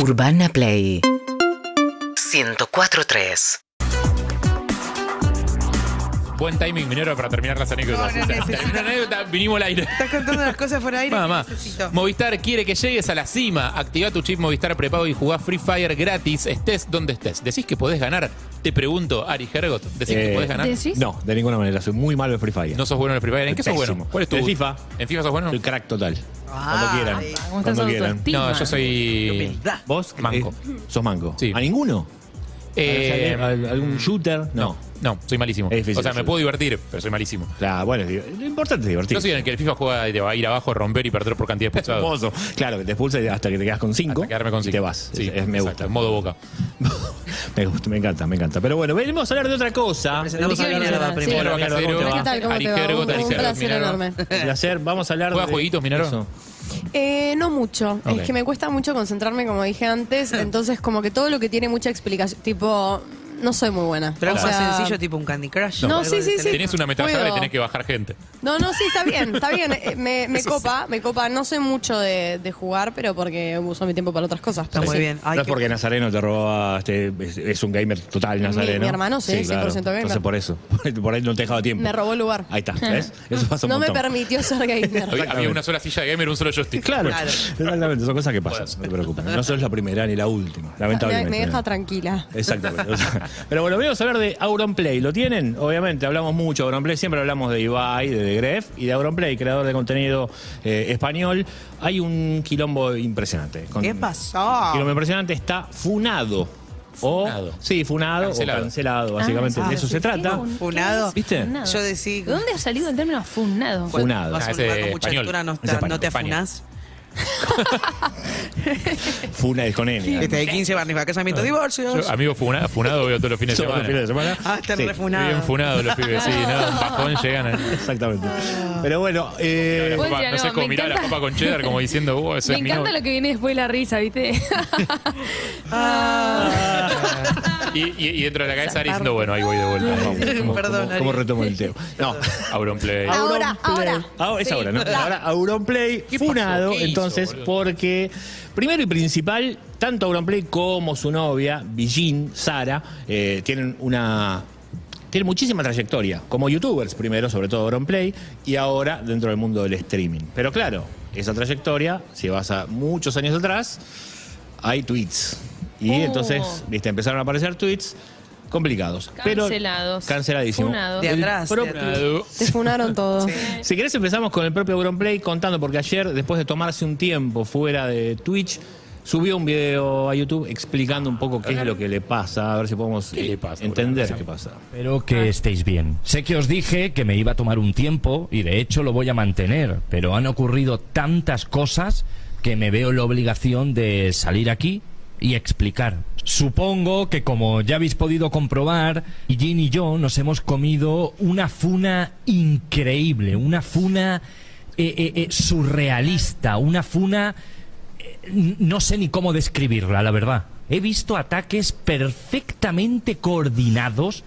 Urbana Play. 104.3 Buen timing, minero, para terminar las anécdotas. No, no necesito. terminó la anécdota, vinimos al aire. Estás contando las cosas por aire. Mamá, que necesito. Movistar quiere que llegues a la cima. Activa tu chip Movistar prepago y jugá Free Fire gratis, estés donde estés. ¿Decís que podés ganar? Te pregunto, Ari Hergot, ¿decís que Eh, podés ganar? ¿Decís? No, de ninguna manera. Soy muy malo en Free Fire. No sos bueno en el Free Fire. ¿En qué sos Pésimo. bueno? ¿Cuál es tu En FIFA. ¿En FIFA sos bueno? Soy crack total. Ah, Cuando quieran. Ay, ¿Cómo Cuando quieran. autoestima? No, yo soy. Humildad. ¿Vos? Manco. Eh, ¿Sos manco? Sí. ¿A ninguno? Eh, ¿Al- ¿Algún shooter? no, no, soy malísimo. Es difícil o sea, me puedo divertir, pero soy malísimo. Claro, bueno, es lo importante es divertirse. Yo soy en el que el FIFA juega y te va a ir abajo, romper y perder por cantidad de expulsados. Hermoso. Claro, que te expulsa hasta que te quedas con cinco. Hasta quedarme con y cinco. te vas. Sí, Es- es- me exacto, gusta. En modo boca. me gusta, me encanta, me encanta. Pero bueno, venimos a hablar de otra cosa. Presentamos a ¿De qué Minerva a primero. Hola, Minerva, Casero. ¿cómo te va? ¿Qué tal? ¿Cómo Ari te va? Un, Ari un Hergot, placer enorme. Un placer. Vamos a hablar ¿Juega de... jueguitos, Minero? Eso. Eh, no mucho. Es que me cuesta mucho concentrarme, como dije antes. entonces, como que todo lo que tiene mucha explicación, tipo, no soy muy buena. Pero O algo más sea, sencillo, tipo un Candy Crush. No, algo sí, de sí, sí. Tenés una ametralladora y tenés que bajar gente. No, no, sí, está bien, está bien. Eh, Me, me copa, me copa. No sé mucho de, de jugar, pero porque uso mi tiempo para otras cosas. Está pero muy sí. bien. Ay, no es qué- porque Nazareno te robaba, este, es, es un gamer total, Nazareno. mi hermano sí, 100% gamer. Entonces por eso, por ahí no te dejaba tiempo. Me robó el lugar. Ahí está, ¿ves? Eso pasa un No me montón. permitió ser gamer. Había, una sola silla de gamer, un solo joystick. Claro, Claro. exactamente, son cosas que pasan, no te preocupes. No sos la primera ni la última, me, lamentablemente. me deja tranquila. Exactamente. O sea, Pero bueno, vamos a hablar de Auronplay. ¿Lo tienen? Obviamente, hablamos mucho de Auronplay. Siempre hablamos de Ibai, de The Gref y de Auronplay, creador de contenido eh, español. Hay un quilombo impresionante. Con- ¿Qué pasó? Un quilombo impresionante. Está funado. O, Funado. Sí, funado Cancelado. o cancelado, básicamente. Ah, de eso se trata. Funado. ¿Viste? Funado. Yo decía. ¿De dónde ha salido el término funado? Funado. Vas a Ah, un mucha español. altura, no, español, no te afunás. Funa es con N. Este de 15 barnis para casamiento, divorcios. Yo, amigo funa- funado, veo todos los fines de los semana. fines de semana. Ah, están Sí, refunados. Bien funados los pibes, sí, ¿no? Un bajón llegan. a- Exactamente. Pero bueno, eh, no sé cómo mirar la papa con cheddar como diciendo, oh, ese Me es mi encanta novio". lo que viene después de la risa, ¿viste? Y, y- y dentro de la cabeza Ari diciendo, bueno, ahí voy de vuelta. vamos, ¿cómo- Perdón, cómo- Ari. ¿Cómo retomo el tema? No. Auronplay. Ahora, ahora. Ah, es Sí. ahora, ¿no? Ya. Ahora Auronplay funado, ¿Qué hizo, entonces, boludo? porque primero y principal, tanto Auronplay como su novia, Bijin, Sara, eh, tienen una tienen muchísima trayectoria como youtubers primero, sobre todo Auronplay, y ahora dentro del mundo del streaming. Pero claro, esa trayectoria, si vas a muchos años atrás, hay tweets. Y Oh. entonces, viste, empezaron a aparecer tweets complicados. pero- Cancelados. canceladísimo. Funados. De atrás, de propio- atrás. Funado. Te funaron todo. si querés empezamos con el propio Auronplay contando, porque ayer, después de tomarse un tiempo fuera de Twitch, subió un video a YouTube explicando un poco qué es lo que le pasa, a ver si podemos ¿Qué eh, le pasa, entender qué pasa. Espero que estéis bien. Sé que os dije que me iba a tomar un tiempo y de hecho lo voy a mantener, pero han ocurrido tantas cosas que me veo la obligación de salir aquí y explicar. Supongo que como ya habéis podido comprobar, Jin y yo nos hemos comido una funa increíble, una funa eh, eh, eh, surrealista, una funa N- no sé ni cómo describirla, la verdad. He visto ataques perfectamente coordinados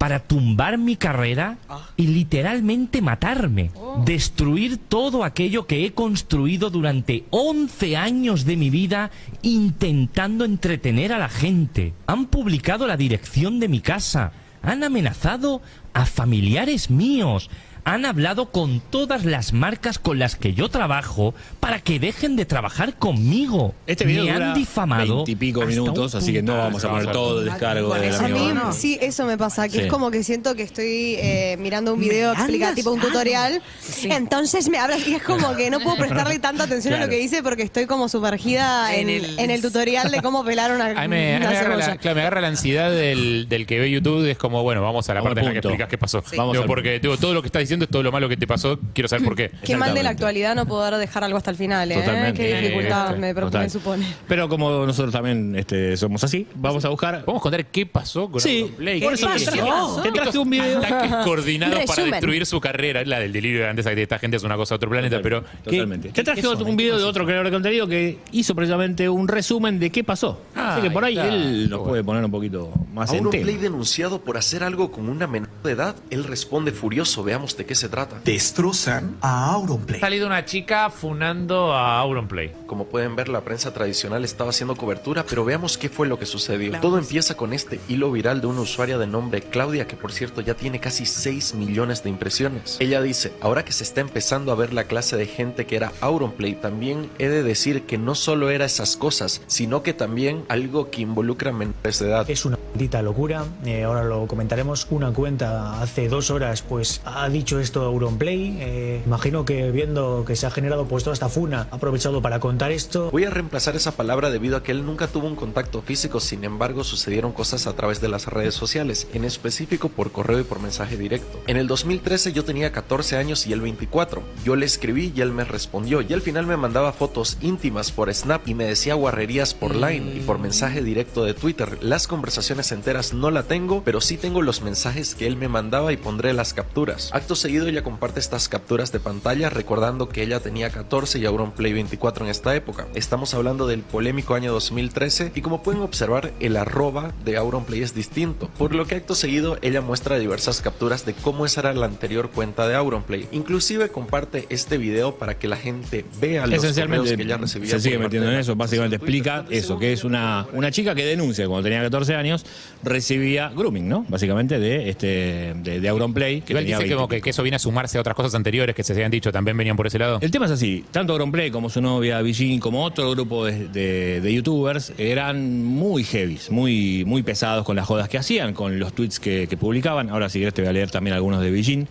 para tumbar mi carrera y literalmente matarme. Destruir todo aquello que he construido durante 11 años de mi vida intentando entretener a la gente. Han publicado la dirección de mi casa. Han amenazado a familiares míos. Han hablado con todas las marcas con las que yo trabajo para que dejen de trabajar conmigo. Este video Me dura han difamado. veintipico hasta minutos, así que no vamos a poner todo el descargo A mí, sí, eso me pasa, que Sí. es como que siento que estoy eh, mirando un ¿Me video explicativo, un tutorial, sí. entonces me hablas y es como que no puedo prestarle tanta atención a lo que dice porque estoy como sumergida en, el- tutorial de cómo pelar una, me, a mí una me agarra la, claro, me agarra la ansiedad del, del que ve YouTube. Es como, bueno, vamos a la Vamos parte en la que explicas qué pasó. Sí. Vamos Digo, porque digo, todo lo que estás diciendo es todo lo malo que te pasó. Quiero saber por qué. Qué mal de la actualidad no poder dejar algo hasta el final, ¿eh? Totalmente. Qué dificultad Eh, me, pro- Total. me supone. Pero como nosotros también este, somos así, vamos a buscar. ¿Podemos contar qué pasó con Sí, Auronplay? por eso ¿Qué te traje, un video. Ataques coordinados para Resumen. destruir su carrera. La del delirio de grandeza de esta gente es una cosa de otro planeta, pero. ¿qué- Totalmente. qué- Te traje otro- ¿En un video de otro creador de contenido que hizo precisamente un resumen de qué pasó. Ah, Así que por ahí está. él nos puede poner un poquito más en Auronplay tema. denunciado por hacer algo con una menor de edad. Él responde furioso. Veamos ¿de qué se trata? Destrozan a Auronplay. Ha salido una chica funando a Auronplay. Como pueden ver, la prensa tradicional estaba haciendo cobertura, pero veamos qué fue lo que sucedió. Todo empieza con este hilo viral de una usuaria de nombre Claudia, que por cierto ya tiene casi 6 millones de impresiones. Ella dice, ahora que se está empezando a ver la clase de gente que era Auronplay, también he de decir que no solo era esas cosas, sino que también algo que involucra menores de edad. Es una locura, eh, ahora lo comentaremos. Una cuenta hace dos horas pues ha dicho esto Auronplay. Eh, imagino que viendo que se ha generado pues toda esta funa, ha aprovechado para contar esto. Voy a reemplazar esa palabra debido a que él nunca tuvo un contacto físico, sin embargo sucedieron cosas a través de las redes sociales, en específico por correo y por mensaje directo. En el 2013 yo tenía 14 años y él 24. Yo le escribí y él me respondió y al final me mandaba fotos íntimas por Snap y me decía guarrerías por Line y por mensaje directo de Twitter. Las conversaciones enteras no la tengo, pero sí tengo los mensajes que él me mandaba y pondré las capturas. Acto seguido ella comparte estas capturas de pantalla recordando que ella tenía 14 y Auronplay 24 en esta época. Estamos hablando del polémico año 2013 y como pueden observar el arroba de Auronplay es distinto, por lo que acto seguido ella muestra diversas capturas de cómo esa era la anterior cuenta de Auronplay. Inclusive comparte este video para que la gente vea los Esencialmente que ella recibía. se sigue metiendo en eso, básicamente explica eso, que es una, una chica que denuncia cuando tenía 14 años recibía grooming, ¿no? Básicamente de este de, de Auronplay. Que Igual tenía dice 20 como y que, eso viene a sumarse a otras cosas anteriores que se habían dicho, también venían por ese lado. El tema es así, tanto Auronplay como su novia Villín, como otro grupo de, de- de youtubers, eran muy heavies, muy, muy pesados con las jodas que hacían, con los tweets que, que publicaban. Ahora si querés te voy a leer también algunos de Villín.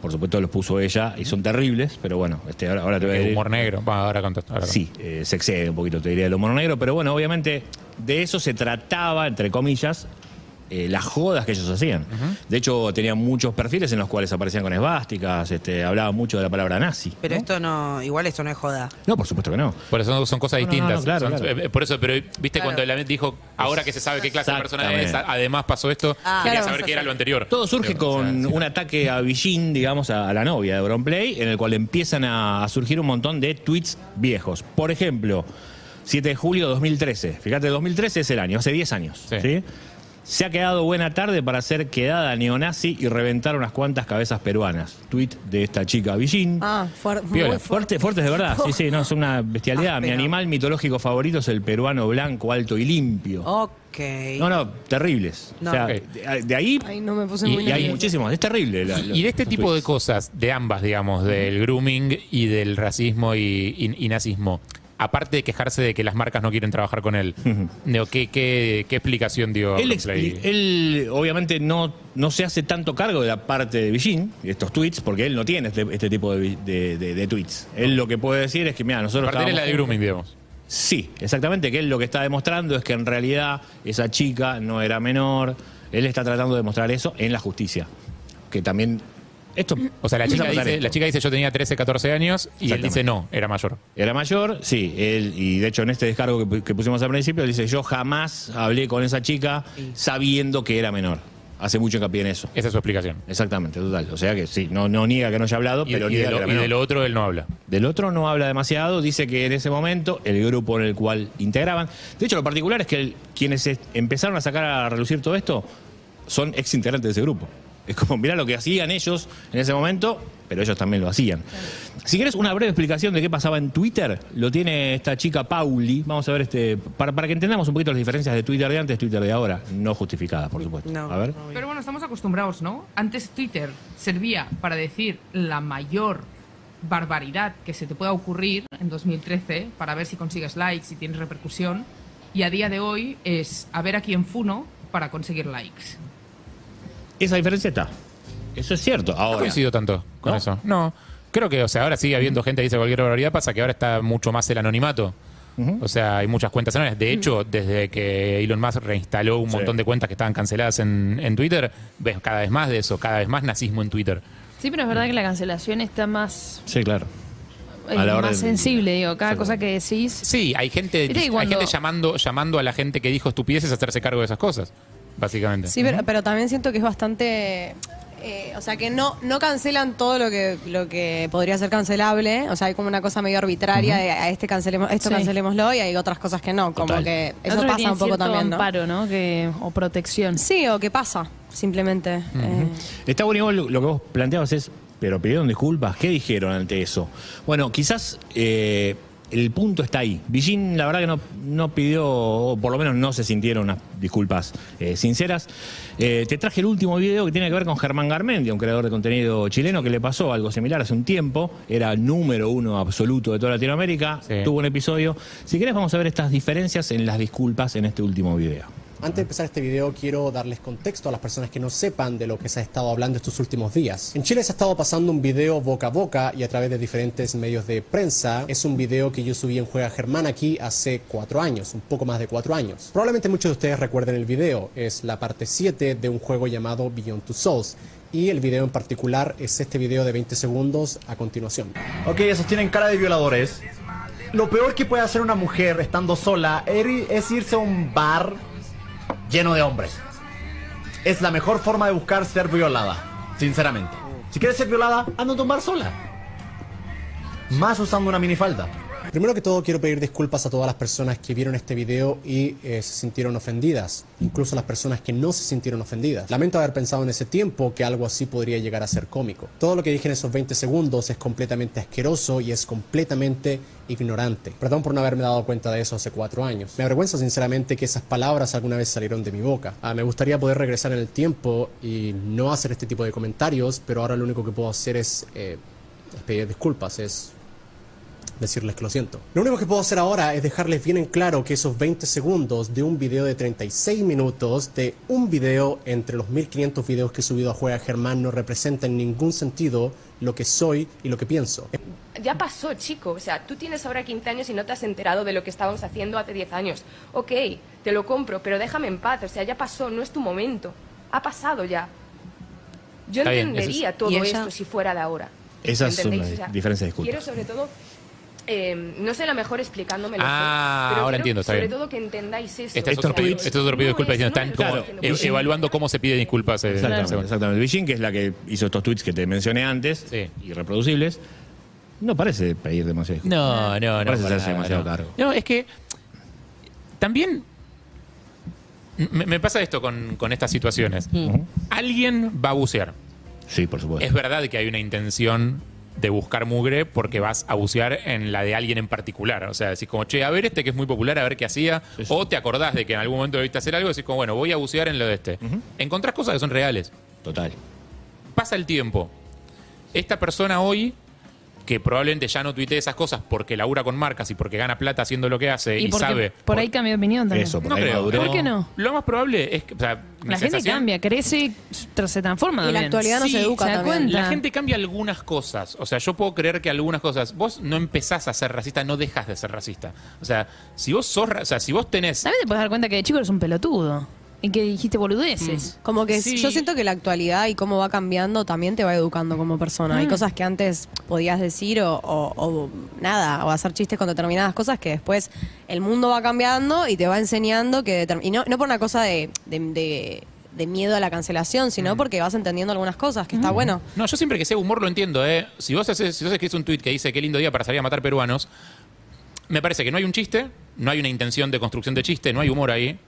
Por supuesto los puso ella y son terribles, pero bueno, este, ahora, ahora te voy a leer. humor negro. Bueno, ahora contá. Sí, eh, se excede un poquito, te diría, el humor negro, pero bueno, obviamente de eso se trataba, entre comillas, eh, las jodas que ellos hacían. De hecho, tenían muchos perfiles en los cuales aparecían con esvásticas, este, hablaban mucho de la palabra nazi. Pero esto no, igual esto no es joda. No, por supuesto que no. Por eso son, son cosas No, no, distintas. no, claro, Son- claro. eh, Por eso, pero viste Claro. cuando él dijo, ahora que se sabe qué clase de persona es, además pasó esto, Ah. quería Claro. saber qué era lo anterior. Todo surge Pero, o sea, con sí. un ataque a Villín, digamos, a, a la novia de Auronplay, en el cual empiezan a, a surgir un montón de tweets viejos. Por ejemplo, 7 de julio de 2013. Fíjate, 2013 es el año, hace 10 años. Sí. ¿sí? Se ha quedado buena tarde para hacer quedada neonazi y reventar unas cuantas cabezas peruanas. Tweet de esta chica Villín. Ah, fuer- muy Piola. fuerte. Fuerte, fuertes de verdad, sí, sí, no, es una bestialidad. Ah, Mi animal mitológico favorito es el peruano blanco, alto y limpio. Ok. No, no, terribles. No. O sea, de, de ahí Ay, no me puse Y- muy y hay muchísimos, es terrible. la- Y de este tipo de cosas, de ambas, digamos, del grooming y del racismo y, y- y nazismo, aparte de quejarse de que las marcas no quieren trabajar con él, ¿qué, qué, qué explicación dio Él, expli- él, obviamente no, no se hace tanto cargo de la parte de de estos tweets, porque él no tiene este, este tipo de, vi- de- de- de tweets. Él lo que puede decir es que, mira, nosotros... Aparte de la de grooming, digamos. Sí, exactamente, que él lo que está demostrando es que en realidad esa chica no era menor. Él está tratando de demostrar eso en la justicia. Que también... Esto O sea, la chica, dice, la chica dice yo tenía 13, 14 años y él dice no, era mayor. Era mayor, sí, él, y de hecho en este descargo que, pu- que pusimos al principio, él dice, yo jamás hablé con esa chica sabiendo que era menor. Hace mucho hincapié en eso. Esa es su explicación. Exactamente, total. O sea que sí, no, no niega que no haya hablado, Y, pero y niega de que lo, era y de menor. lo otro él no habla. Del otro no habla demasiado, dice que en ese momento el grupo en el cual integraban. De hecho, lo particular es que el- quienes es- empezaron a sacar a relucir todo esto son ex integrantes de ese grupo. Es como, mirá lo que hacían ellos en ese momento, pero ellos también lo hacían. Si quieres una breve explicación de qué pasaba en Twitter, lo tiene esta chica Pauli. Vamos a ver, este para, para que entendamos un poquito las diferencias de Twitter de antes, Twitter de ahora. No justificadas, por supuesto. No, a ver. no, Pero bueno, estamos acostumbrados, ¿no? Antes Twitter servía para decir la mayor barbaridad que se te pueda ocurrir en 2013 para ver si consigues likes, si tienes repercusión. Y a día de hoy es a ver a quién funo para conseguir likes. Esa diferencia está. Eso es cierto. No Ahora. coincido tanto con ¿No? eso. No. Creo que, o sea, ahora sigue habiendo gente que dice cualquier barbaridad, pasa que ahora está mucho más el anonimato. O sea, hay muchas cuentas anónimas. De hecho, desde que Elon Musk reinstaló un Sí. montón de cuentas que estaban canceladas en, en Twitter, ves cada vez más de eso, cada vez más nazismo en Twitter. Sí, pero es verdad que la cancelación está más, Sí, claro. A la hora más de- sensible, digo. Cada Sí. cosa que decís. Sí, hay gente, hay cuando- gente llamando, llamando a la gente que dijo estupideces a hacerse cargo de esas cosas, básicamente. Sí, pero, pero también siento que es bastante. eh, o sea, que no, no cancelan todo lo que, lo que podría ser cancelable. O sea, hay como una cosa medio arbitraria de a este cancelemos, esto Sí. cancelémoslo y hay otras cosas que no. Como Total. que eso que pasa un poco también, ¿no? amparo, ¿no? Que, o protección. Sí, o qué pasa, simplemente. Eh, Está bueno lo, lo que vos planteabas es pero pidieron disculpas. ¿Qué dijeron ante eso? Bueno, quizás eh, el punto está ahí. Villín, la verdad que no, no pidió, o por lo menos no se sintieron unas disculpas eh, sinceras. Eh, te traje el último video que tiene que ver con Germán Garmendia, un creador de contenido chileno que le pasó algo similar hace un tiempo. Era número uno absoluto de toda Latinoamérica. Tuvo un episodio. Si querés, vamos a ver estas diferencias en las disculpas en este último video. Antes de empezar este video quiero darles contexto a las personas que no sepan de lo que se ha estado hablando estos últimos días. En Chile se ha estado pasando un video boca a boca y a través de diferentes medios de prensa. Es un video que yo subí en Juega Germán aquí hace cuatro años, un poco más de cuatro años. Probablemente muchos de ustedes recuerden el video. Es la parte 7 de un juego llamado Beyond Two Souls. Y el video en particular es este video de 20 segundos a continuación. Ok, esos tienen cara de violadores. Lo peor que puede hacer una mujer estando sola es irse a un bar lleno de hombres. Es la mejor forma de buscar ser violada, sinceramente. Si quieres ser violada, anda a bar sola. Más usando una minifalda. Primero que todo quiero pedir disculpas a todas las personas que vieron este video y eh, se sintieron ofendidas, incluso las personas que no se sintieron ofendidas. Lamento haber pensado en ese tiempo que algo así podría llegar a ser cómico. Todo lo que dije en esos 20 segundos es completamente asqueroso y es completamente ignorante. Perdón por no haberme dado cuenta de eso hace cuatro años. Me avergüenza sinceramente que esas palabras alguna vez salieron de mi boca. Ah, me gustaría poder regresar en el tiempo y no hacer este tipo de comentarios, pero ahora lo único que puedo hacer es, eh, pedir disculpas, es decirles que lo siento. Lo único que puedo hacer ahora es dejarles bien en claro que esos 20 segundos de un video de 36 minutos, de un video entre los 1500 videos que he subido a Juega Germán, no representa en ningún sentido lo que soy y lo que pienso. Ya pasó, chico. O sea, tú tienes ahora 15 años y no te has enterado de lo que estábamos haciendo hace 10 años. Ok, te lo compro, pero déjame en paz. O sea, ya pasó, no es tu momento. Ha pasado ya. Yo Está bien, entendería eso es- todo esto si fuera de ahora. Esas son ¿Entendéis? las O sea, diferencias de disculpas. Quiero sobre todo... eh, no sé la mejor explicándome Ah, pero ahora entiendo, está sobre bien. todo que entendáis eso. Este es otro, tweet, este es otro video de disculpas diciendo, están como Claro. e- evaluando cómo se pide disculpas. eh, Exactamente, exactamente. Villín, que es la que hizo estos tweets que te mencioné antes, irreproducibles, no parece pedir demasiado. disculpas. No, no, no. Parece hacerse nada, demasiado no. cargo. No, es que también me, me pasa esto con, con estas situaciones. Alguien va a bucear. Sí, por supuesto. Es verdad que hay una intención de buscar mugre porque vas a bucear en la de alguien en particular. O sea, decís como, che, a ver este que es muy popular, a ver qué hacía. O te acordás de que en algún momento debiste hacer algo y decís como, bueno, voy a bucear en lo de este. Encontrás cosas que son reales. Total. Pasa el tiempo. Esta persona hoy, que probablemente ya no tuitee esas cosas porque labura con marcas y porque gana plata haciendo lo que hace y, Y porque sabe. por ahí cambió de opinión también. no creo. ¿Por qué no? Lo más probable es que. o sea, La gente cambia, crece, se transforma. Y la también. actualidad no se educa ¿Se da también. cuenta? La gente cambia algunas cosas. O sea, yo puedo creer que algunas cosas. Vos no empezás a ser racista, no dejas de ser racista. O sea, si vos sos. O sea, si vos tenés. También te puedes dar cuenta que de chico eres un pelotudo. Y que dijiste boludeces. Como que Sí. yo siento que la actualidad y cómo va cambiando también te va educando como persona. Hay Mm. cosas que antes podías decir o, o- o nada, o hacer chistes con determinadas cosas que después el mundo va cambiando y te va enseñando que... Y no, no por una cosa de, de- de- de miedo a la cancelación, sino porque vas entendiendo algunas cosas, que está bueno. No, yo siempre que sea humor lo entiendo, ¿eh? Si vos haces, si vos escribís un tweet que dice qué lindo día para salir a matar peruanos, me parece que no hay un chiste, no hay una intención de construcción de chiste, no hay humor ahí.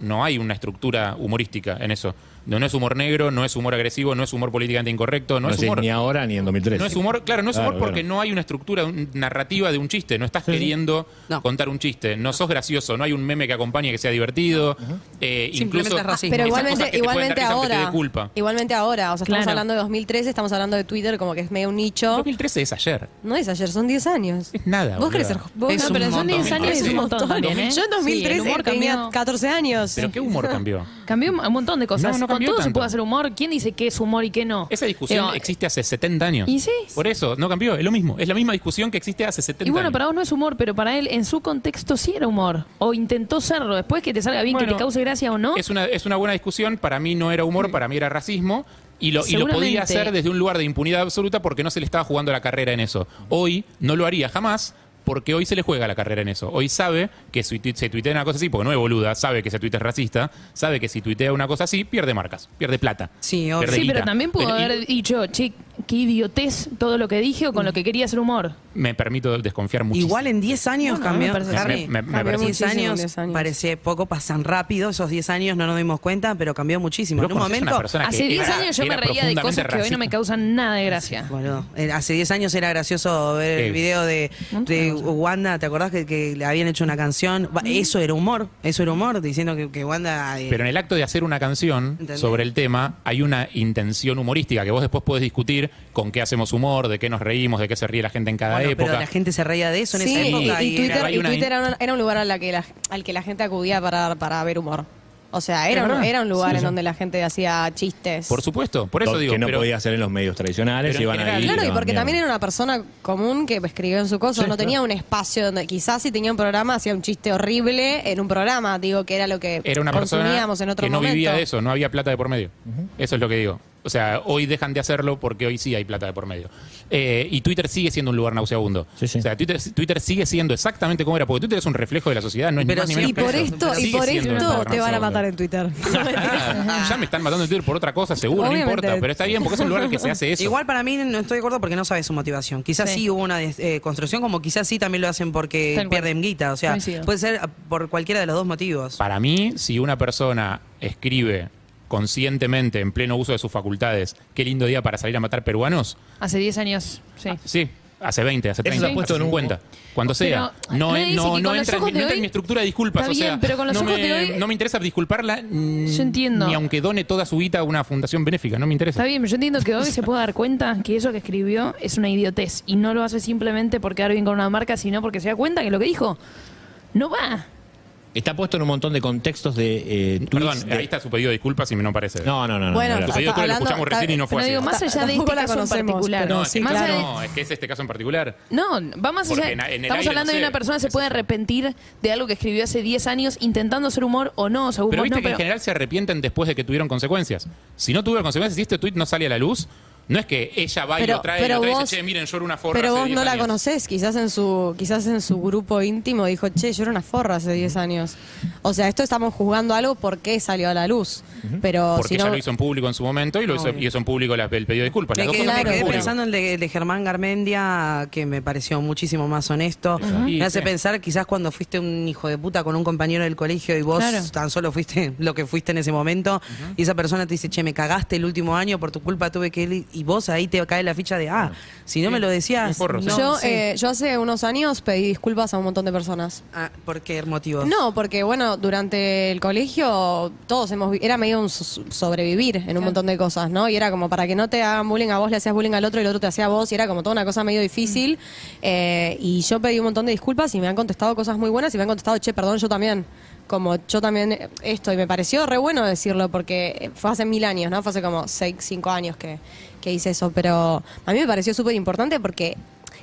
No hay una estructura humorística en eso. No, no es humor negro, no es humor agresivo, no es humor políticamente incorrecto, no, No, es humor. ni ahora ni en 2013. No es humor, claro, no es humor Claro, porque claro. no hay una estructura un- narrativa de un chiste. No estás queriendo contar un chiste. No sos gracioso. No hay un meme que acompañe que sea divertido. eh, incluso Pero esas igualmente, cosas que te pueden igualmente dar risa aunque te dé ahora. culpa. Igualmente ahora. O sea, estamos Claro. hablando de 2013, estamos hablando de Twitter como que es medio un nicho. 2013 es ayer. No es ayer, son 10 años. Es nada. Vos querés ser. Vos, Es pero son montón. 10 años y es un montón también, ¿eh? Yo en Sí, el 2013 humor tenía cambió. 14 años. Pero qué humor cambió. Cambió un montón de cosas. No, no Todo se tanto. puede hacer humor. ¿Quién dice qué es humor y qué no? Esa discusión Digo, existe hace 70 años. ¿Y sí? Por eso, no cambió. Es lo mismo. Es la misma discusión que existe hace 70 Y bueno, años. para vos no es humor, pero para él en su contexto sí era humor. O intentó serlo. Después que te salga bien, que Bueno, te cause gracia o no. Es una, es una buena discusión. Para mí no era humor, para mí era racismo. Y lo, y lo podía hacer desde un lugar de impunidad absoluta porque no se le estaba jugando la carrera en eso. Hoy no lo haría jamás porque hoy se le juega la carrera en eso. Hoy sabe que si tu- se tuitea una cosa así, porque no es boluda, sabe que ese tuit es racista, sabe que si tuitea una cosa así, pierde marcas, pierde plata. Sí, pierde Sí, guita. pero también pudo Pero- y- haber dicho, che, qué idiotez todo lo que dije o con lo que quería hacer humor. Me permito desconfiar muchísimo. Igual en 10 años cambió. me parece Harry, Me- me- me cambió parece- 10 muchísimo en años, 10 años. Parece poco, pasan rápido. Esos 10 años no nos dimos cuenta, pero cambió muchísimo. En un conocés momento. una persona que Hace 10 era- años yo me era reía de cosas que hoy no me causan nada de gracia. Boludo, eh, hace 10 años era gracioso ver el video de, de Wanda, ¿te acordás que, que le habían hecho una canción? Va, Eso era humor, eso era humor, diciendo que, que Wanda... eh, Pero en el acto de hacer una canción ¿Entendés? sobre el tema, hay una intención humorística que vos después podés discutir con qué hacemos humor, de qué nos reímos, de qué se ríe la gente en cada bueno, época. pero la gente se reía de eso en Sí, esa y, época. y y Twitter, era- y Twitter era, una- era un lugar a la que la- al que la gente acudía para, para ver humor. O sea, era, un, era un lugar Sí, en sí. donde la gente hacía chistes. Por supuesto, por eso digo. que no pero- podía hacer en los medios tradicionales, pero iban general- ahí. Claro, y porque también era una persona común que escribió en su cosa, Sí, no tenía claro. un espacio donde quizás si tenía un programa hacía un chiste horrible en un programa, digo que era lo que era una persona consumíamos en otro que no vivía de eso, no había plata de por medio. Eso es lo que digo. O sea, hoy dejan de hacerlo porque hoy sí hay plata de por medio. Eh, y Twitter sigue siendo un lugar nauseabundo. O sea, Twitter, Twitter sigue siendo exactamente como era, porque Twitter es un reflejo de la sociedad, no es Pero ni más ni sí, menos y que por eso. esto, y por esto te van a matar en Twitter. Ya me están matando en Twitter por otra cosa, seguro, Obviamente. no importa. Pero está bien, porque es un lugar en el que se hace eso. Igual para mí no estoy de acuerdo porque no sabe su motivación. Quizás sí, Sí. hubo una des- eh, construcción, como quizás sí también lo hacen porque Tal cual. pierden guita. O sea, Coincido. puede ser por cualquiera de los dos motivos. Para mí, si una persona escribe conscientemente, en pleno uso de sus facultades, qué lindo día para salir a matar peruanos, Hace 10 años, sí. sí, hace 20, hace Eso 30, se ha puesto hace en un- 50, cuando sea. Pero No, no, no entra, en mi- no entra en mi estructura de disculpas. Está o sea, bien, pero con los no, ojos me, de hoy- no me interesa disculparla mm, Yo entiendo. ni aunque done toda su guita a una fundación benéfica, no me interesa. Está bien, pero yo entiendo que hoy se puede dar cuenta que eso que escribió es una idiotez y no lo hace simplemente por quedar bien con una marca, sino porque se da cuenta que lo que dijo no va. Está puesto en un montón de contextos de eh, Perdón, de- ahí está su pedido de disculpas y me no parece. No, no, no. no, Bueno, no, pedido está tú lo hablando- escuchamos está- recién y no fue Pero así. digo, más allá de este caso en particular. No, sí, más claro. no, es que es este caso en particular. No, va más allá. en- en el Estamos hablando no de sé, una persona que se puede arrepentir de algo que escribió hace 10 años intentando hacer humor o no. O sea, Pero vos viste no, que en general se arrepienten después de que tuvieron consecuencias. Si no tuvieron consecuencias, si este tweet no sale a la luz, no es que ella va y Pero- lo trae pero y lo trae y vos- dice, che, miren, yo era una forra Pero hace vos 10 no la años". conocés, quizás en su quizás en su grupo íntimo dijo, che, yo era una forra hace 10 años. O sea, esto estamos juzgando algo porque salió a la luz. Pero Porque si ella no... lo hizo en público en su momento y lo hizo, y hizo en público la- el pedido de disculpas. Me dos quedé, me quedé pensando en el de, de Germán Garmendia, que me pareció muchísimo más honesto. Y Me hace sí. pensar quizás cuando fuiste un hijo de puta con un compañero del colegio y vos Claro. tan solo fuiste lo que fuiste en ese momento y esa persona te dice, che, me cagaste el último año, por tu culpa tuve que ir y vos ahí te cae la ficha de, ah, si no me lo decías, sí. no, yo, sí. eh, yo hace unos años pedí disculpas a un montón de personas. Ah, ¿Por qué motivos? No, porque bueno, durante el colegio todos hemos vi- era medio un so- sobrevivir en un montón de cosas, ¿no? Y era como para que no te hagan bullying a vos, le hacías bullying al otro y el otro te hacía a vos, y era como toda una cosa medio difícil. Eh, y yo pedí un montón de disculpas y me han contestado cosas muy buenas y me han contestado, che, perdón, yo también. Como yo también esto, y me pareció re bueno decirlo porque eh, fue hace mil años, ¿no? Fue hace como seis, cinco años que, que hice eso, pero a mí me pareció súper importante porque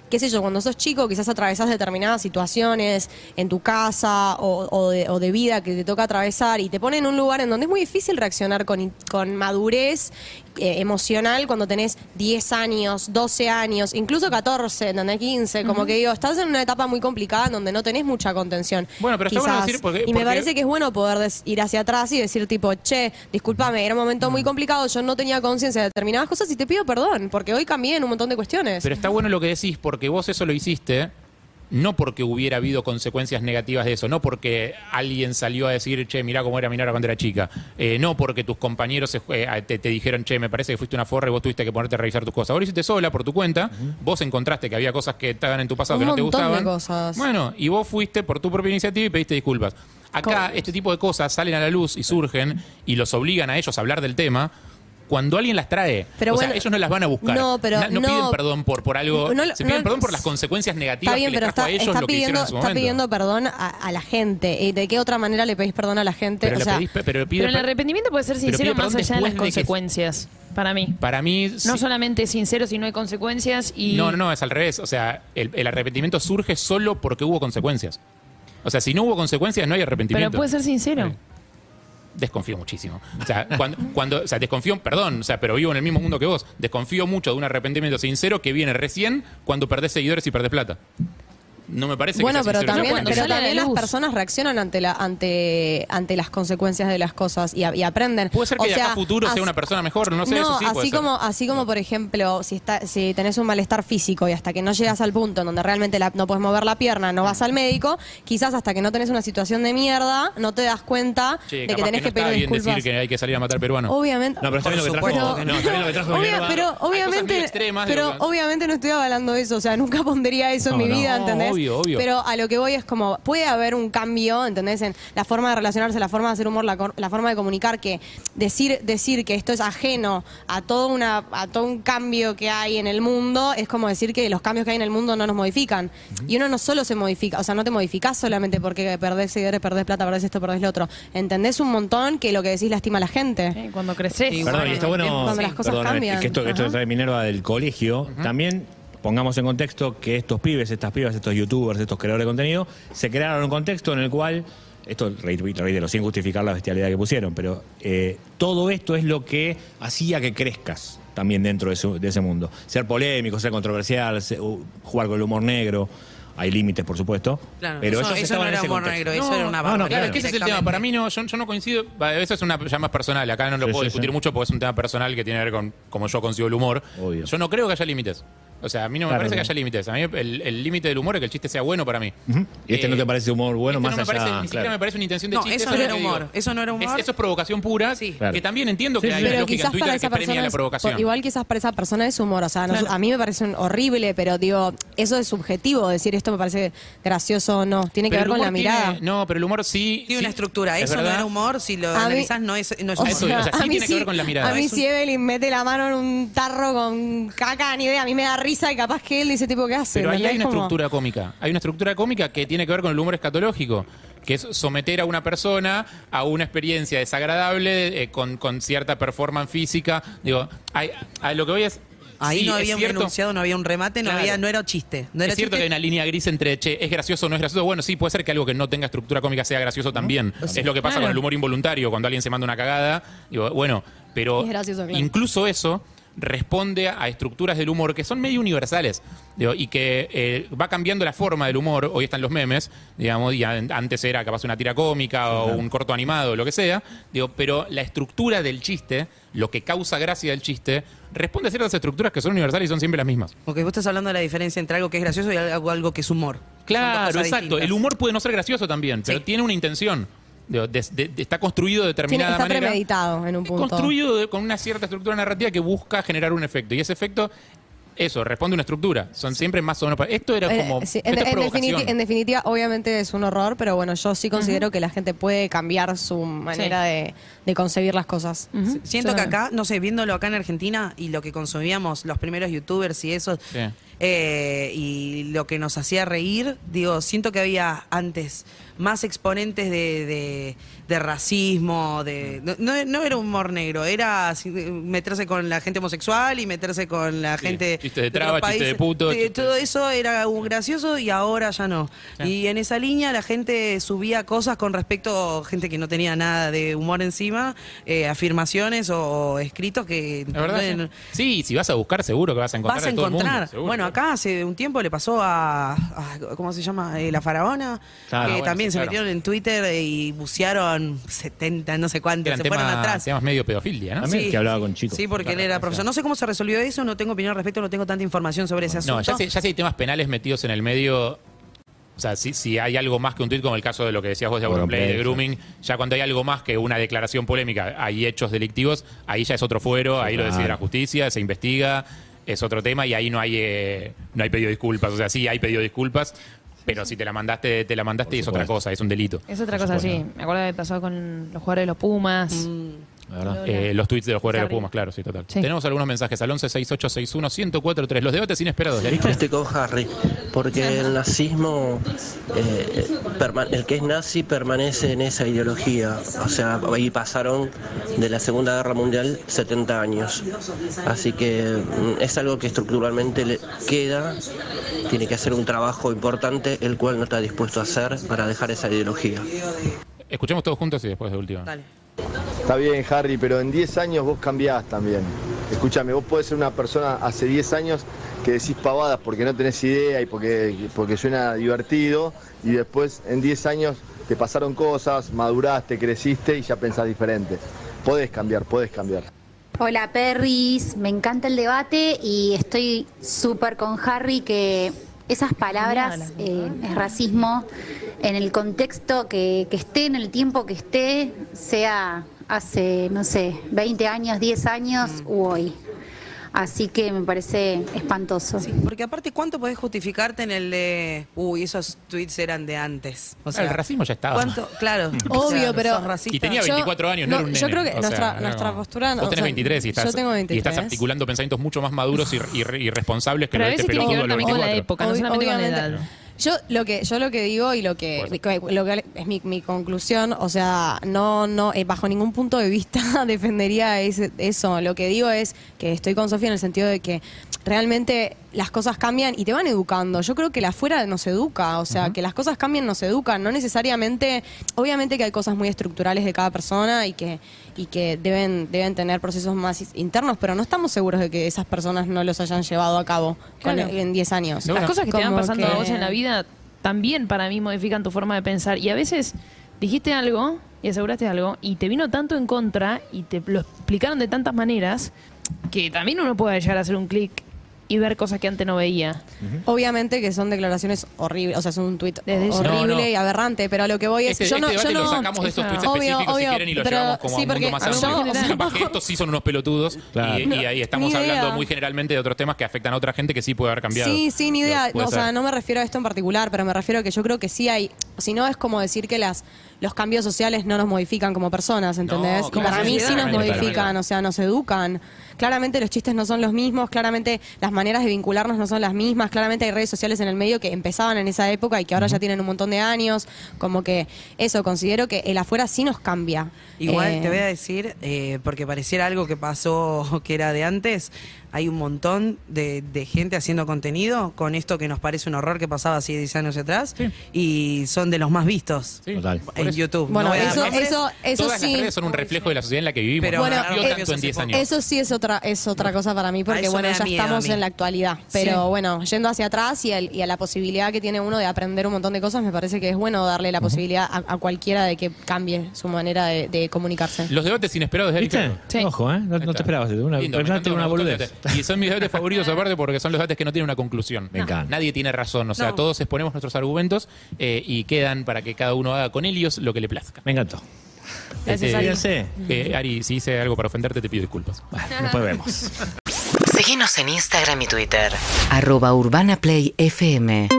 qué sé yo, cuando sos chico quizás atravesás determinadas situaciones en tu casa o, o de, o de vida que te toca atravesar y te pone en un lugar en donde es muy difícil reaccionar con, con madurez eh, emocional cuando tenés 10 años, 12 años, incluso 14, ¿entendés? 15, como que digo, estás en una etapa muy complicada en donde no tenés mucha contención. Bueno, pero está bueno decir porque- y me parece que es bueno poder ir hacia atrás y decir tipo, che, discúlpame, era un momento muy complicado, yo no tenía conciencia de determinadas cosas y te pido perdón, porque hoy cambié en un montón de cuestiones. Pero está bueno lo que decís porque vos eso lo hiciste no porque hubiera habido consecuencias negativas de eso, no porque alguien salió a decir, che, mirá cómo era Minara cuando era chica, eh, no porque tus compañeros se- eh, te, te dijeron, che, me parece que fuiste una forra y vos tuviste que ponerte a revisar tus cosas. Vos lo hiciste sola por tu cuenta, vos encontraste que había cosas que estaban en tu pasado Un que no te montón de gustaban. cosas. Bueno, y vos fuiste por tu propia iniciativa y pediste disculpas. Acá este tipo de cosas salen a la luz y surgen y los obligan a ellos a hablar del tema. Cuando alguien las trae, Pero o bueno, sea, ellos no las van a buscar. no, pero no, no- piden perdón por, por algo. No, se piden no- perdón por las consecuencias negativas Está bien, que pero les trajo está, a ellos está lo que pidiendo, hicieron en su está pidiendo perdón a, a la gente. ¿Y de qué otra manera le pedís perdón a la gente? Pero o le sea, pedís pero pide Pero el arrepentimiento puede ser pero sincero más allá de las que- consecuencias. Para mí. Para mí, No sí. solamente sincero si no hay consecuencias y. No, no, no, es al revés. O sea, el, el arrepentimiento surge solo porque hubo consecuencias. O sea, si no hubo consecuencias, no hay Pero arrepentimiento. puede ser sincero. Desconfío muchísimo. O sea, cuando, cuando, o sea, desconfío, perdón, o sea, pero vivo en el mismo mundo que vos. Desconfío mucho de un arrepentimiento sincero que viene recién cuando perdés seguidores y perdés plata. No me parece Bueno, que sea pero sincero. también, pero a la también las personas reaccionan ante la ante ante las consecuencias de las cosas y, a- y aprenden. Puede ser que O de acá sea, a futuro sea una persona mejor, no sé, no, eso sí puede así ser. como así como por ejemplo, si está si tenés un malestar físico y hasta que no llegas al punto en donde realmente la- no puedes mover la pierna, no vas al médico, quizás hasta que no tenés una situación de mierda, no te das cuenta Che, de que tenés que, no está pedir bien disculpas. decir que hay que salir a matar peruanos. Obviamente. No, pero está bien lo que trajo. que No, está bien lo que trajo Obvia- pero obviamente, pero obviamente no estoy avalando eso, o sea, nunca pondría eso en No, mi no. vida, No, ¿entendés? Obvio, obvio. Pero a lo que voy es como, puede haber un cambio, ¿entendés? En la forma de relacionarse, la forma de hacer humor, la, cor- la forma de comunicar, que decir, decir que esto es ajeno a todo, una, a todo un cambio que hay en el mundo, es como decir que los cambios que hay en el mundo no nos modifican. Y uno no solo se modifica, o sea, no te modificás solamente porque perdés seguidores, perdés plata, perdés esto, perdés lo otro. ¿Entendés un montón que lo que decís lastima a la gente? cuando creces. Perdón, y está bueno. Cuando las cosas perdón, cambian. que esto, que esto Ajá. trae Minerva del colegio. También pongamos en contexto que estos pibes, estas pibas, estos youtubers, estos creadores de contenido, se crearon un contexto en el cual. Esto reitero, sin justificar la bestialidad que pusieron, pero eh, todo esto es lo que hacía que crezcas también dentro de, su- de ese mundo. Ser polémico, ser controversial, ser- uh, jugar con el humor negro. Hay límites, por supuesto. Claro, pero eso- ellos eso estaban no era humor negro, eso era una No, no, barbaridad. Claro, es que ese es el tema. Para mí no, yo, yo no coincido. Eso es una ya más personal. Acá no lo Sí, puedo sí, discutir sí. mucho porque es un tema personal que tiene que ver con cómo yo consigo el humor. Yo no creo que haya límites. O sea, a mí no me Claro, parece que no. haya límites. A mí el límite del humor es que el chiste sea bueno para mí. ¿Y este Eh, no te parece humor bueno este más no me allá? parece, ni siquiera claro. me parece una intención de No, chiste. eso es no era que digo. humor, eso no era humor. Es- eso es provocación pura. Claro. Que también entiendo que Sí, hay sí. una Pero lógica en Twitter que premia persona la es, provocación. igual quizás para esa persona es humor, o sea, nos- a mí me parece un- horrible, pero digo, eso es subjetivo, decir esto me parece gracioso o no, tiene que Pero ver el con la tiene- mirada. no, pero el humor sí. Tiene sí, una estructura. es Eso no era humor. Si lo analizás, no es, no es humor. Eso, sí a mí tiene que ver con la mirada. A mí Es si Evelyn mete la mano en un tarro con caca, ni idea, a mí me da risa y capaz que él dice tipo, ¿qué hace? Pero ahí hay una Como- estructura cómica. Hay una estructura cómica que tiene que ver con el humor escatológico, que es someter a una persona a una experiencia desagradable eh, con, con cierta performance física. Digo, hay- a lo que voy es. Ahí sí, no había un cierto- enunciado, no había un remate, no, Claro. había, no era chiste. No era es cierto chiste. que hay una línea gris entre, che, ¿es gracioso o no es gracioso? Bueno, sí, puede ser que algo que no tenga estructura cómica sea gracioso también. Es lo que pasa Claro. con el humor involuntario, cuando alguien se manda una cagada. Digo, bueno, pero Es gracioso, claro. incluso eso responde a estructuras del humor que son medio universales digo, y que eh, va cambiando la forma del humor. Hoy están los memes, digamos, y an- antes era capaz una tira cómica o un corto animado, lo que sea. Digo, pero la estructura del chiste, lo que causa gracia del chiste, responde a ciertas estructuras que son universales y son siempre las mismas. Porque vos estás hablando de la diferencia entre algo que es gracioso y algo, algo que es humor. Claro, exacto. distintas. El humor puede no ser gracioso también, pero Sí. tiene una intención. Digo, de- de- de- está construido de Tiene- determinada está manera. premeditado en un punto. Construido de- con una cierta estructura narrativa que busca generar un efecto. Y ese efecto, eso, responde a una estructura. Son siempre más o menos. Esto era Eh, como. sí, esto en, es en provocación. definiti- en definitiva, obviamente es un horror, pero bueno, yo sí considero que la gente puede cambiar su manera de, de concebir las cosas. Siento Yo- que acá, no sé, viéndolo acá en Argentina y lo que consumíamos los primeros youtubers y eso, Sí. Eh, y lo que nos hacía reír, digo, siento que había antes más exponentes de, de- de racismo, de no, no- era humor negro, era meterse con la gente homosexual y meterse con la Sí, gente chistes de traba, chistes de puto, chistes- todo eso era un gracioso y ahora ya no. Y en esa línea la gente subía cosas con respecto a gente que no tenía nada de humor encima, eh, afirmaciones o escritos que La verdad, no- sí. Sí, si vas a buscar, seguro que vas a encontrar. vas a de todo el mundo, encontrar. bueno, acá hace un tiempo le pasó a, a- ¿cómo se llama? Eh, la faraona, Claro, que bueno, también sí, se claro. metieron en Twitter y bucearon 70, no sé cuántos, Eran se temas, fueron atrás. temas medio pedofilia, ¿no? También que hablaba con chicos. Sí, porque él era profesor. No sé cómo se resolvió eso, no tengo opinión al respecto, no tengo tanta información sobre ese asunto. No, ya si, ya si hay temas penales metidos en el medio. O sea, si, si hay algo más que un tuit, como el caso de lo que decías vos de de sí. grooming, ya cuando hay algo más que una declaración polémica, hay hechos delictivos, ahí ya es otro fuero, ahí lo decide la justicia, se investiga, es otro tema y ahí no hay eh, no hay pedido disculpas. O sea, sí hay pedido disculpas, pero si te la mandaste, te la mandaste y es otra cosa, es un delito. Es otra cosa, sí. Me acuerdo de pasó con los jugadores de los Pumas. Mm. Eh, los tweets de los jugadores de Sarri. Pumas, claro, sí, total. Sí. Tenemos algunos mensajes al 11 68 61 1043. Los debates inesperados. Estoy con Harry, porque el nazismo, eh, el que es nazi permanece en esa ideología. O sea, ahí pasaron de la Segunda Guerra Mundial 70 años. Así que mm, es algo que estructuralmente le queda, tiene que hacer un trabajo importante, el cual no está dispuesto a hacer para dejar esa ideología. Escuchemos todos juntos y después de última. Dale. Está bien, Harry, pero en 10 años vos cambiás también. Escúchame, vos podés ser una persona hace 10 años que decís pavadas porque no tenés idea y porque, porque suena divertido y después en 10 años te pasaron cosas, maduraste, creciste y ya pensás diferente. Podés cambiar, podés cambiar. Hola Perris, me encanta el debate y estoy súper con Harry que esas palabras, eh, es racismo, en el contexto que, que esté, en el tiempo que esté, sea hace, no sé, 20 años, 10 años u hoy. Así que me parece espantoso. Porque aparte, ¿cuánto podés justificarte en el de, uy, esos tweets eran de antes? O el racismo ya estaba. ¿cuánto? Claro. Obvio, pero- sos racista. Y tenía 24 años, no, era un yo nene. creo que O nuestra, sea, nuestra no. postura... no, Vos o tenés sea, 23 y estás, Yo tengo y 23. estás articulando pensamientos mucho más maduros y, y y responsables que Pero lo a de este veces tiene que pelotudo ver de los también con la 24. época, no solamente con la edad. Yo lo que yo lo que digo y lo que, lo que es mi, mi conclusión, o sea, no no eh, bajo ningún punto de vista defendería ese- eso. Lo que digo es que estoy con Sofía en el sentido de que realmente las cosas cambian y te van educando. Yo creo que la afuera nos educa, o sea, que las cosas cambian nos educan, no necesariamente, obviamente que hay cosas muy estructurales de cada persona y que y que deben deben tener procesos más internos, pero no estamos seguros de que esas personas no los hayan llevado a cabo con- en 10 años. Las cosas que te van pasando a vos en la vida también para mí modifican tu forma de pensar. Y a veces dijiste algo y aseguraste algo y te vino tanto en contra y te lo explicaron de tantas maneras que también uno puede llegar a hacer un clic y ver cosas que antes no veía. Obviamente que son declaraciones horribles, o sea, es un tuit Desde horrible No, no. y aberrante, pero a lo que voy es Este, yo no este yo debate no lo sacamos de estos tweets Obvio, específicos obvio, si quieren y lo pero llevamos como sí, a un mundo porque más yo- amplio. o sea, Capaz que estos sí son unos pelotudos Claro. y, y ahí estamos Ni idea. hablando muy generalmente de otros temas que afectan a otra gente que sí puede haber cambiado. Sí, sí, ni idea. Puede No, o sea, ser. no me refiero a esto en particular, pero me refiero a que yo creo que sí hay. Si no, es como decir que las los cambios sociales no nos modifican como personas, ¿entendés? No, para mí sí nos modifican, o sea, nos educan. Claramente los chistes no son los mismos, claramente las maneras de vincularnos no son las mismas, claramente hay redes sociales en el medio que empezaban en esa época y que ahora ya tienen un montón de años. Como que eso, considero que el afuera sí nos cambia. Igual Eh, te voy a decir, eh, porque pareciera algo que pasó que era de antes, hay un montón de, de gente haciendo contenido con esto que nos parece un horror que pasaba hace 10 años atrás y son de los más vistos Total. en YouTube. Bueno, No eso, eso, eso Todas sí. las redes son un reflejo de la sociedad en la que vivimos. Pero no bueno, cambió eh, tanto en 10 años. Eso sí es otra es otra cosa para mí, porque bueno, ya miedo estamos en la actualidad. Pero Sí. bueno, yendo hacia atrás y, el- y a la posibilidad que tiene uno de aprender un montón de cosas, me parece que es bueno darle la posibilidad a, a cualquiera de que cambie su manera de, de comunicarse. Los debates inesperados de. Ojo, ¿eh? No, no te esperabas. Una, Lindo, una boludez. Y son mis debates favoritos aparte porque son los debates que no tienen una conclusión. Me encanta. Nadie tiene razón. O sea, No. todos exponemos nuestros argumentos eh, y quedan para que cada uno haga con ellos lo que le plazca. Me encantó. Gracias, Este, Ari. Fíjense. eh, Ari, si hice algo para ofenderte, te pido disculpas. Después vemos. Seguinos en Instagram y Twitter. Arroba Urbana Play FM.